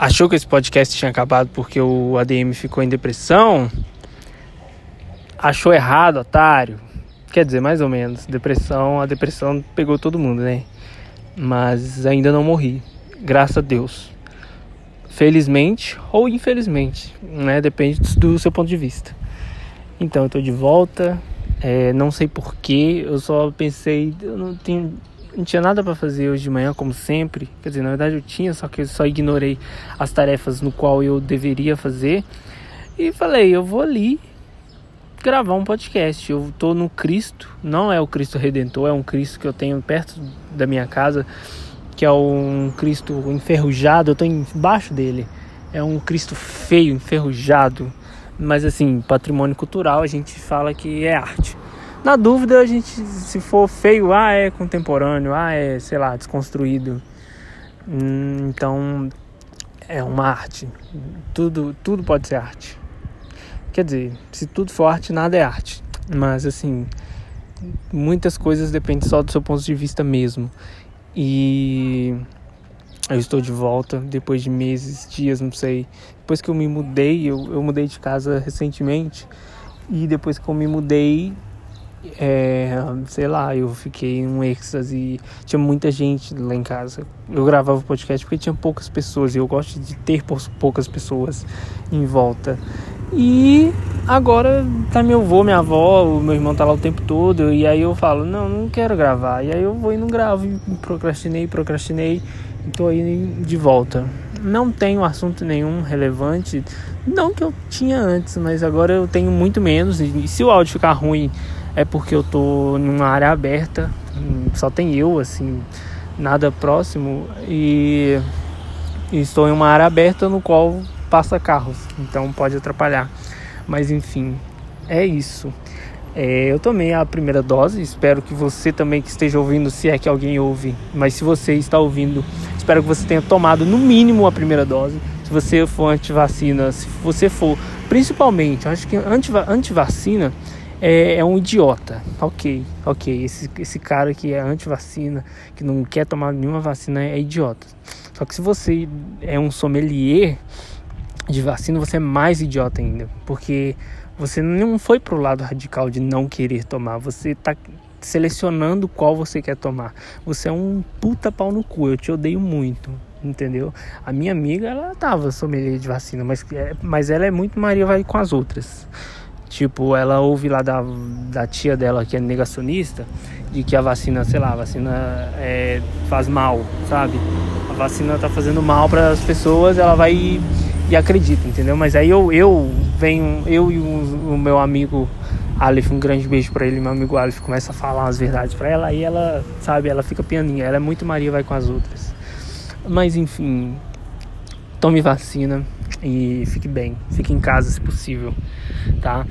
achou que esse podcast tinha acabado porque o ADM ficou em depressão, achou errado, otário. Quer dizer, mais ou menos. Depressão, a depressão pegou todo mundo, né? Mas ainda não morri. Graças a Deus. Felizmente ou infelizmente, né? Depende do seu ponto de vista. Então, eu tô de volta. É, não sei porquê, eu só pensei, eu não tenho não tinha nada para fazer hoje de manhã, como sempre. Quer dizer, na verdade eu tinha, só que eu só ignorei as tarefas no qual eu deveria fazer. E falei, eu vou ali gravar um podcast. Eu tô no Cristo, não é o Cristo Redentor, é um Cristo que eu tenho perto da minha casa, que é um Cristo enferrujado, eu tô embaixo dele. É um Cristo feio, enferrujado, mas assim, patrimônio cultural, a gente fala que é arte. Na dúvida, a gente, se for feio, ah, é contemporâneo, ah, é, sei lá, desconstruído. Hum, então, é uma arte. Tudo, tudo pode ser arte. Quer dizer, se tudo for arte, nada é arte. Mas, assim, muitas coisas dependem só do seu ponto de vista mesmo. E eu estou de volta depois de meses, dias, não sei. Depois que eu me mudei, eu, eu mudei de casa recentemente. E depois que eu me mudei, é, sei lá, eu fiquei um êxtase. Tinha muita gente lá em casa. Eu gravava o podcast porque tinha poucas pessoas e eu gosto de ter poucas pessoas em volta. E agora tá meu avô, minha avó, o meu irmão tá lá o tempo todo. E aí eu falo, não, não quero gravar. E aí eu vou e não gravo. E procrastinei, procrastinei. E tô aí de volta. Não tenho assunto nenhum relevante. Não que eu tinha antes, mas agora eu tenho muito menos. E se o áudio ficar ruim é porque eu tô numa área aberta, só tem eu, assim, nada próximo e, e estou em uma área aberta no qual passa carros, então pode atrapalhar. Mas enfim, é isso. É, eu tomei a primeira dose, espero que você também que esteja ouvindo, se é que alguém ouve, mas se você está ouvindo, espero que você tenha tomado no mínimo a primeira dose. Se você for anti-vacina, se você for, principalmente, acho que anti-vacina é, é, um idiota. Ok, ok. Esse, esse cara que é anti-vacina, que não quer tomar nenhuma vacina, é idiota. Só que se você é um sommelier de vacina, você é mais idiota ainda. Porque você não foi pro lado radical de não querer tomar. Você tá selecionando qual você quer tomar. Você é um puta pau no cu. Eu te odeio muito entendeu? A minha amiga, ela tava sommelier de vacina, mas, é, mas ela é muito Maria vai com as outras. Tipo, ela ouve lá da, da tia dela que é negacionista, de que a vacina, sei lá, a vacina é, faz mal, sabe? A vacina tá fazendo mal para as pessoas, ela vai e, e, acredita, entendeu? Mas aí eu, eu venho, eu e o, o meu amigo Aleph, um grande beijo para ele, meu amigo Aleph, começa a falar as verdades para ela, aí ela, sabe, ela fica pianinha, ela é muito Maria, vai com as outras. Mas enfim, tome vacina e fique bem, fique em casa se possível tá?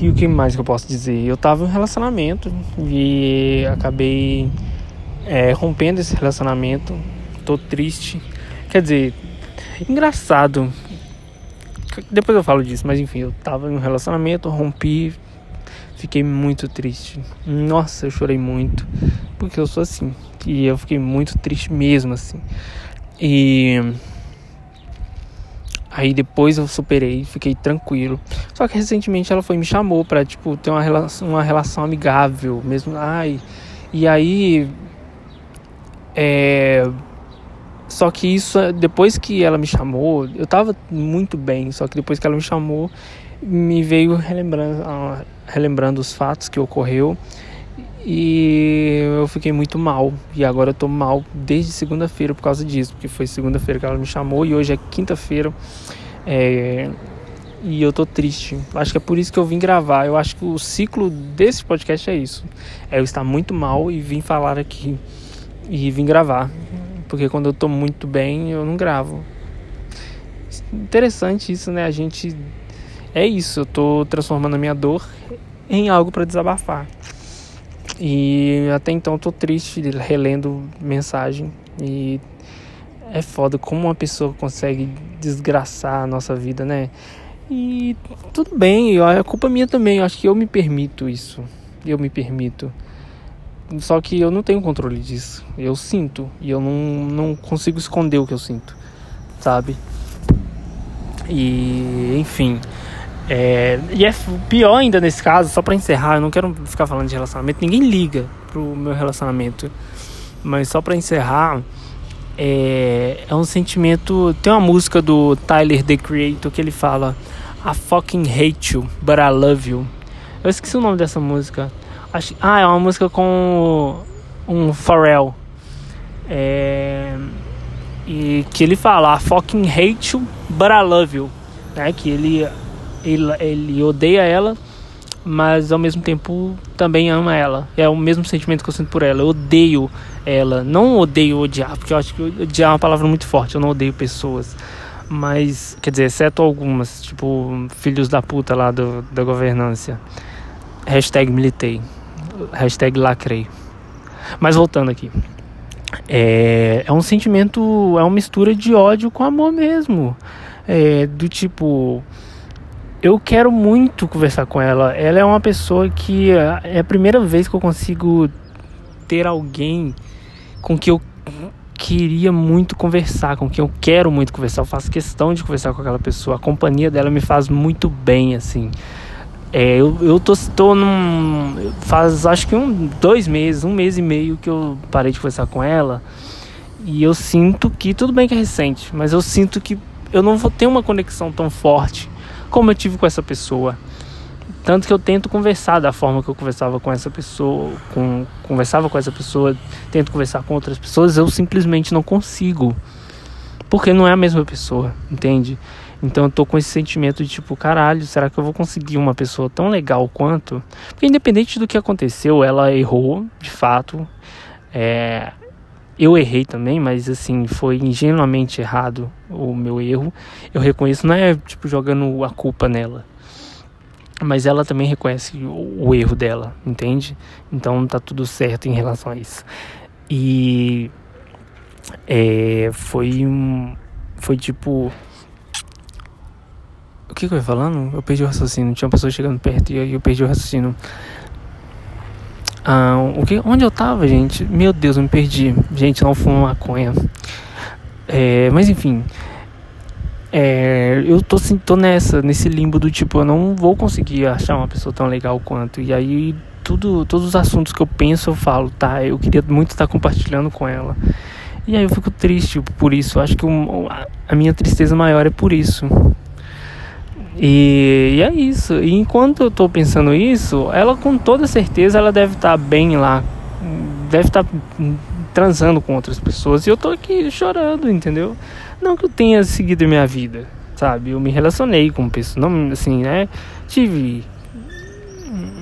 E o que mais que eu posso dizer? Eu tava em um relacionamento e acabei é, rompendo esse relacionamento. Tô triste. Quer dizer, engraçado. Depois eu falo disso, mas enfim, eu tava em um relacionamento, rompi, fiquei muito triste. Nossa, eu chorei muito, porque eu sou assim. E eu fiquei muito triste mesmo, assim. E Aí depois eu superei, fiquei tranquilo. Só que recentemente ela foi me chamou para tipo ter uma relação, uma relação amigável, mesmo. Ai. E aí é só que isso depois que ela me chamou, eu tava muito bem, só que depois que ela me chamou, me veio relembrando, relembrando os fatos que ocorreu e eu fiquei muito mal. E agora eu tô mal desde segunda-feira por causa disso. Porque foi segunda-feira que ela me chamou e hoje é quinta-feira. É... E eu tô triste. Acho que é por isso que eu vim gravar. Eu acho que o ciclo desse podcast é isso. É eu estar muito mal e vim falar aqui. E vim gravar. Porque quando eu tô muito bem, eu não gravo. Interessante isso, né? A gente. É isso. Eu tô transformando a minha dor em algo para desabafar. E até então tô triste relendo mensagem e é foda como uma pessoa consegue desgraçar a nossa vida, né? E tudo bem, é culpa minha também, eu acho que eu me permito isso. Eu me permito. Só que eu não tenho controle disso. Eu sinto e eu não, não consigo esconder o que eu sinto. sabe? E, enfim. É, e é pior ainda nesse caso, só pra encerrar, eu não quero ficar falando de relacionamento, ninguém liga pro meu relacionamento. Mas só pra encerrar, é, é um sentimento. Tem uma música do Tyler the Creator que ele fala I fucking hate you, but I love you. Eu esqueci o nome dessa música. Acho, ah, é uma música com um Pharrell. É, e que ele fala I fucking hate you, but I love you. Né? Que ele, ele, ele odeia ela, mas ao mesmo tempo também ama ela. É o mesmo sentimento que eu sinto por ela. Eu odeio ela. Não odeio odiar, porque eu acho que odiar é uma palavra muito forte. Eu não odeio pessoas. Mas, quer dizer, exceto algumas, tipo, filhos da puta lá do, da governância. Hashtag militei. Hashtag lacrei. Mas voltando aqui. É, é um sentimento, é uma mistura de ódio com amor mesmo. É, do tipo, eu quero muito conversar com ela. Ela é uma pessoa que é a primeira vez que eu consigo ter alguém com que eu queria muito conversar, com quem eu quero muito conversar. Eu faço questão de conversar com aquela pessoa. A companhia dela me faz muito bem, assim. É, eu, eu tô, tô num. Faz acho que um, dois meses, um mês e meio que eu parei de conversar com ela. E eu sinto que, tudo bem que é recente, mas eu sinto que eu não vou ter uma conexão tão forte como eu tive com essa pessoa. Tanto que eu tento conversar da forma que eu conversava com essa pessoa, com, conversava com essa pessoa, tento conversar com outras pessoas, eu simplesmente não consigo. Porque não é a mesma pessoa, entende? Então eu tô com esse sentimento de tipo, caralho, será que eu vou conseguir uma pessoa tão legal quanto? Porque independente do que aconteceu, ela errou, de fato. É, eu errei também, mas assim, foi ingenuamente errado o meu erro. Eu reconheço, não é tipo jogando a culpa nela. Mas ela também reconhece o, o erro dela, entende? Então tá tudo certo em relação a isso. E é, foi um. Foi tipo. O que, que eu ia falando? Eu perdi o raciocínio. Tinha uma pessoa chegando perto e aí eu perdi o raciocínio. Ah, o que, onde eu tava, gente? Meu Deus, eu me perdi. Gente, não fumo maconha. É, mas enfim. É, eu tô, assim, tô nessa, nesse limbo do tipo, eu não vou conseguir achar uma pessoa tão legal quanto. E aí, tudo, todos os assuntos que eu penso, eu falo, tá, eu queria muito estar compartilhando com ela. E aí eu fico triste por isso. Acho que a minha tristeza maior é por isso. E, e, é isso. E enquanto eu tô pensando isso, ela com toda certeza ela deve estar tá bem lá. Deve estar tá transando com outras pessoas. E eu tô aqui chorando, entendeu? Não que eu tenha seguido minha vida, sabe? Eu me relacionei com pessoas. Não, assim, né? Tive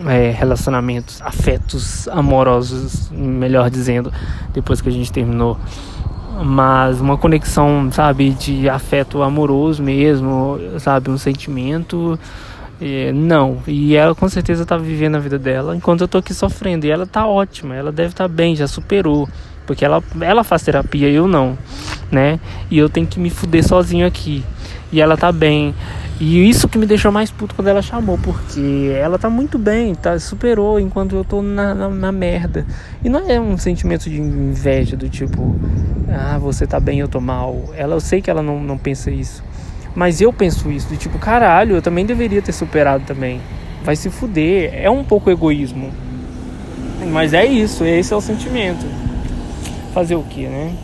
é, relacionamentos, afetos amorosos, melhor dizendo, depois que a gente terminou mas uma conexão, sabe, de afeto amoroso mesmo, sabe, um sentimento. É, não, e ela com certeza tá vivendo a vida dela enquanto eu tô aqui sofrendo. E ela tá ótima, ela deve estar tá bem, já superou. Porque ela, ela faz terapia, eu não, né? E eu tenho que me fuder sozinho aqui. E ela tá bem. E isso que me deixou mais puto quando ela chamou, porque ela tá muito bem, tá, superou enquanto eu tô na, na, na, merda. E não é um sentimento de inveja do tipo, ah, você tá bem, eu tô mal. Ela, eu sei que ela não, não pensa isso. Mas eu penso isso, do tipo, caralho, eu também deveria ter superado também. Vai se fuder. É um pouco egoísmo. Mas é isso, esse é o sentimento. Fazer o que, né?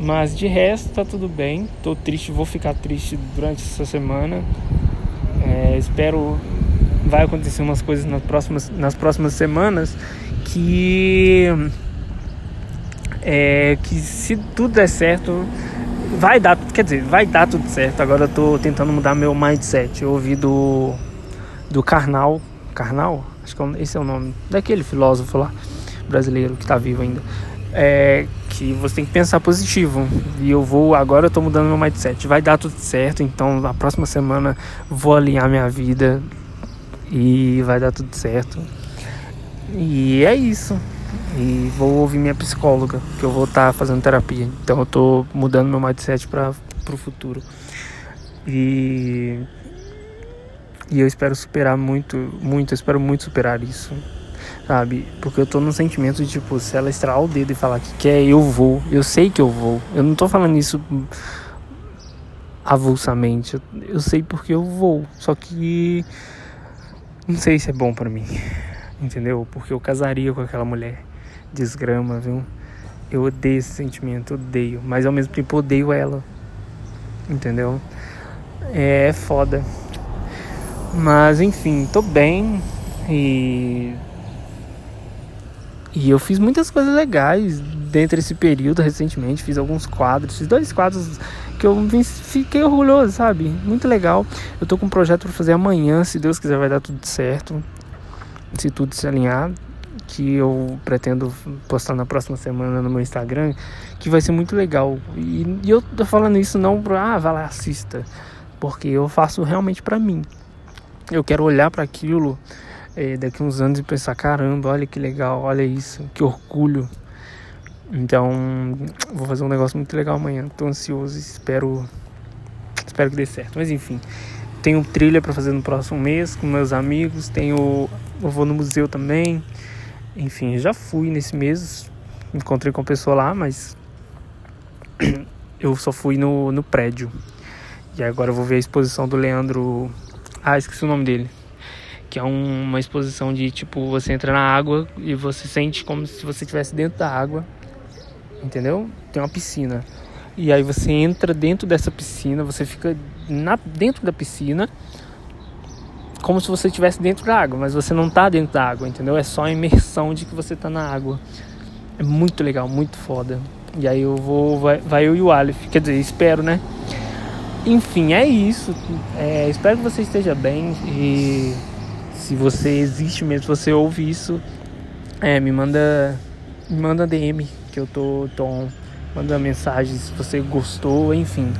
Mas de resto tá tudo bem. Tô triste, vou ficar triste durante essa semana. É, espero vai acontecer umas coisas nas próximas, nas próximas semanas que é, que se tudo der certo vai dar, quer dizer, vai dar tudo certo. Agora eu tô tentando mudar meu mindset. Eu ouvi do do Karnal, Karnal, acho que é esse é o nome daquele filósofo lá brasileiro que tá vivo ainda é você tem que pensar positivo. E eu vou, agora eu tô mudando meu mindset. Vai dar tudo certo, então na próxima semana vou alinhar minha vida e vai dar tudo certo. E é isso. E vou ouvir minha psicóloga, que eu vou estar tá fazendo terapia. Então eu tô mudando meu mindset para pro futuro. E e eu espero superar muito, muito, eu espero muito superar isso sabe? Porque eu tô num sentimento de tipo, se ela estralar o dedo e falar que quer, eu vou. Eu sei que eu vou. Eu não tô falando isso avulsamente. Eu, eu sei porque eu vou, só que não sei se é bom para mim, entendeu? Porque eu casaria com aquela mulher desgrama, viu? Eu odeio esse sentimento, odeio, mas ao mesmo tempo odeio ela, entendeu? É, é foda. Mas enfim, tô bem e e eu fiz muitas coisas legais dentro desse período recentemente, fiz alguns quadros, fiz dois quadros que eu fiquei orgulhoso, sabe? Muito legal. Eu tô com um projeto para fazer amanhã, se Deus quiser vai dar tudo certo. Se tudo se alinhar, que eu pretendo postar na próxima semana no meu Instagram, que vai ser muito legal. E, e eu tô falando isso não pra, ah, vai lá, assista, porque eu faço realmente para mim. Eu quero olhar para aquilo é, daqui uns anos e pensar, caramba, olha que legal, olha isso, que orgulho. Então, vou fazer um negócio muito legal amanhã. Tô ansioso, espero espero que dê certo. Mas enfim, tenho trilha para fazer no próximo mês com meus amigos, tenho eu vou no museu também. Enfim, já fui nesse mês, encontrei com a pessoa lá, mas eu só fui no, no prédio. E agora eu vou ver a exposição do Leandro. Ah, esqueci o nome dele que é um, uma exposição de tipo você entra na água e você sente como se você estivesse dentro da água, entendeu? Tem uma piscina e aí você entra dentro dessa piscina, você fica na, dentro da piscina como se você estivesse dentro da água, mas você não está dentro da água, entendeu? É só a imersão de que você está na água. É muito legal, muito foda. E aí eu vou, vai, vai eu e o Aleph, quer dizer, espero, né? Enfim, é isso. É, espero que você esteja bem e se você existe mesmo, se você ouve isso, é, me manda me manda DM que eu tô, tô mandando mensagem se você gostou, enfim.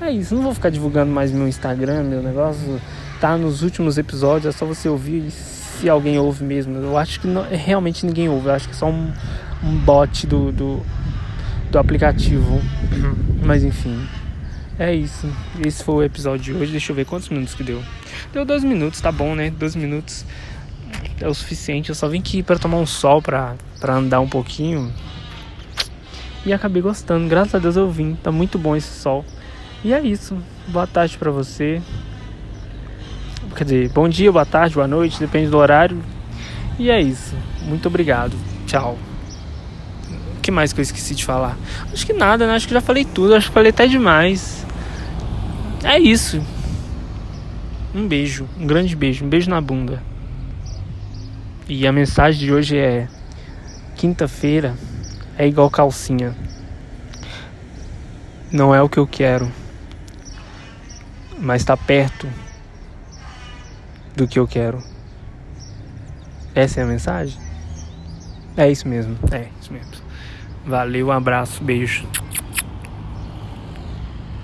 É isso, não vou ficar divulgando mais meu Instagram, meu negócio. Tá nos últimos episódios, é só você ouvir se alguém ouve mesmo. Eu acho que não, realmente ninguém ouve, eu acho que é só um, um bot do, do, do aplicativo. Mas enfim. É isso. Esse foi o episódio de hoje. Deixa eu ver quantos minutos que deu. Deu 12 minutos, tá bom, né? 12 minutos é o suficiente. Eu só vim aqui para tomar um sol, pra, pra andar um pouquinho. E acabei gostando. Graças a Deus eu vim. Tá muito bom esse sol. E é isso. Boa tarde para você. Quer dizer, bom dia, boa tarde, boa noite, depende do horário. E é isso. Muito obrigado. Tchau. O que mais que eu esqueci de falar? Acho que nada, né? Acho que já falei tudo. Acho que falei até demais. É isso. Um beijo, um grande beijo, um beijo na bunda. E a mensagem de hoje é: quinta-feira é igual calcinha. Não é o que eu quero, mas está perto do que eu quero. Essa é a mensagem? É isso mesmo, é isso mesmo. Valeu, um abraço, beijo.